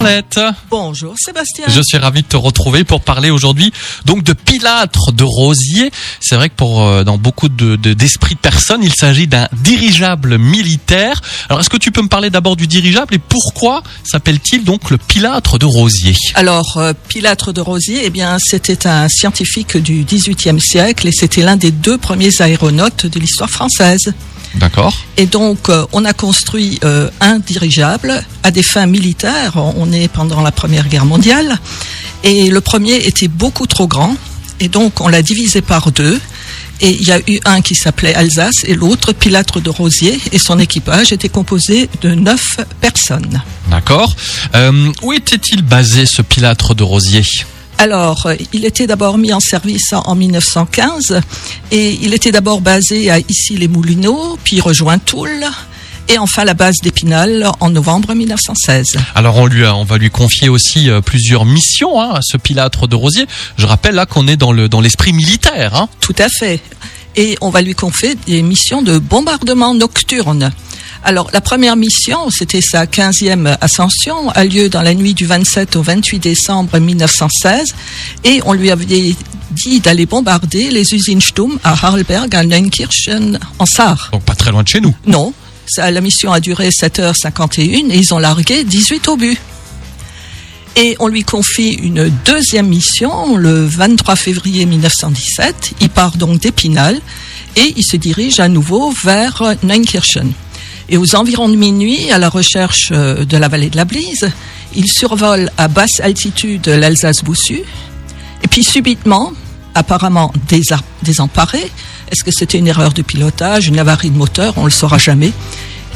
Arlette. Bonjour Sébastien. Je suis ravi de te retrouver pour parler aujourd'hui donc de Pilâtre de Rosier. C'est vrai que pour euh, dans beaucoup de d'esprits de, personnes, il s'agit d'un dirigeable militaire. Alors est-ce que tu peux me parler d'abord du dirigeable et pourquoi s'appelle-t-il donc le Pilâtre de Rosier? Alors euh, Pilâtre de Rosier, eh bien c'était un scientifique du XVIIIe siècle et c'était l'un des deux premiers aéronautes de l'histoire française. D'accord. Et donc, euh, on a construit euh, un dirigeable à des fins militaires. On est pendant la Première Guerre mondiale. Et le premier était beaucoup trop grand. Et donc, on l'a divisé par deux. Et il y a eu un qui s'appelait Alsace et l'autre Pilâtre de Rosier. Et son équipage était composé de neuf personnes. D'accord. Euh, où était-il basé ce Pilâtre de Rosier alors, euh, il était d'abord mis en service en 1915 et il était d'abord basé à Issy-les-Moulineaux, puis rejoint Toul et enfin la base d'Épinal en novembre 1916. Alors on lui on va lui confier aussi euh, plusieurs missions hein, à ce Pilâtre de Rosier. Je rappelle là qu'on est dans le dans l'esprit militaire. Hein. Tout à fait. Et on va lui confier des missions de bombardement nocturne. Alors, la première mission, c'était sa 15e ascension, a lieu dans la nuit du 27 au 28 décembre 1916, et on lui avait dit d'aller bombarder les usines Sturm à Harlberg, à Neunkirchen, en Sarre. Donc pas très loin de chez nous. Non. Ça, la mission a duré 7h51 et ils ont largué 18 obus. Et on lui confie une deuxième mission le 23 février 1917. Il part donc d'Épinal et il se dirige à nouveau vers Neunkirchen. Et aux environs de minuit, à la recherche euh, de la vallée de la Blise, il survole à basse altitude l'Alsace-Boussu. Et puis subitement, apparemment désemparé, est-ce que c'était une erreur de pilotage, une avarie de moteur On ne le saura jamais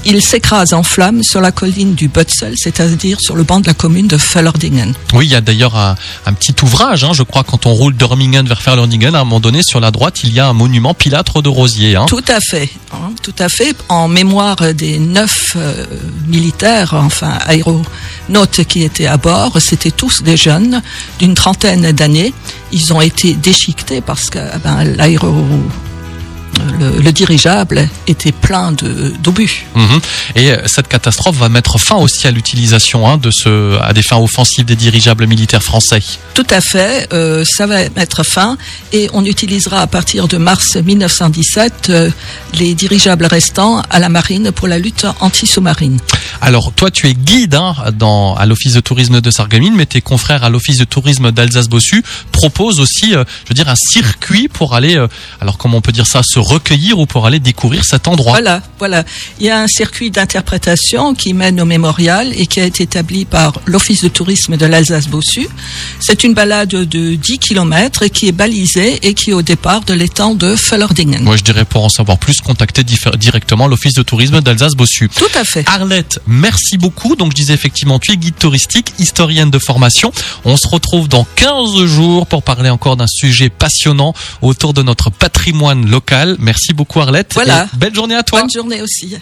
il s'écrase en flammes sur la colline du Butzel, c'est-à-dire sur le banc de la commune de Fellerdingen. Oui, il y a d'ailleurs un, petit ouvrage, hein, je crois, quand on roule d'Ormingen vers Fellerdingen, à un moment donné, sur la droite, il y a un monument Pilâtre de Rosier. Hein. Tout à fait, hein, tout à fait, en mémoire des neuf euh, militaires, enfin aéronautes qui étaient à bord. C'était tous des jeunes d'une trentaine d'années. Ils ont été déchiquetés parce que eh ben, l'aéro le, dirigeable était plein d'obus. Mhm. Et euh, cette catastrophe va mettre fin aussi à l'utilisation hein, de ce, à des fins offensives des dirigeables militaires français. Tout à fait, euh, ça va mettre fin et on utilisera à partir de mars 1917 euh, les dirigeables restants à la marine pour la lutte anti-sous-marine. Alors toi tu es guide hein, dans, à l'office de tourisme de Sarreguemines, mais tes confrères à l'office de tourisme d'Alsace-Bossu proposent aussi, je veux dire, un circuit pour aller, alors comment on peut dire ça, se recueillir ou pour aller découvrir cet endroit. Voilà, voilà. Il y a un circuit d'interprétation qui mène au mémorial et qui a été établi par l'Office de tourisme de l'Alsace-Bossu. C'est une balade de 10 km qui est balisée et qui est au départ de l'étang de Fellerdingen. Moi, je dirais pour en savoir plus, contacter directement l'Office de tourisme d'Alsace-Bossu. Tout à fait. Arlette, merci beaucoup. Donc, je disais effectivement, tu es guide touristique, historienne de formation. On se retrouve dans 15 jours pour parler encore d'un sujet passionnant autour de notre patrimoine local. Merci beaucoup Arlette. Voilà. belle journée à toi. Bonne journée aussi.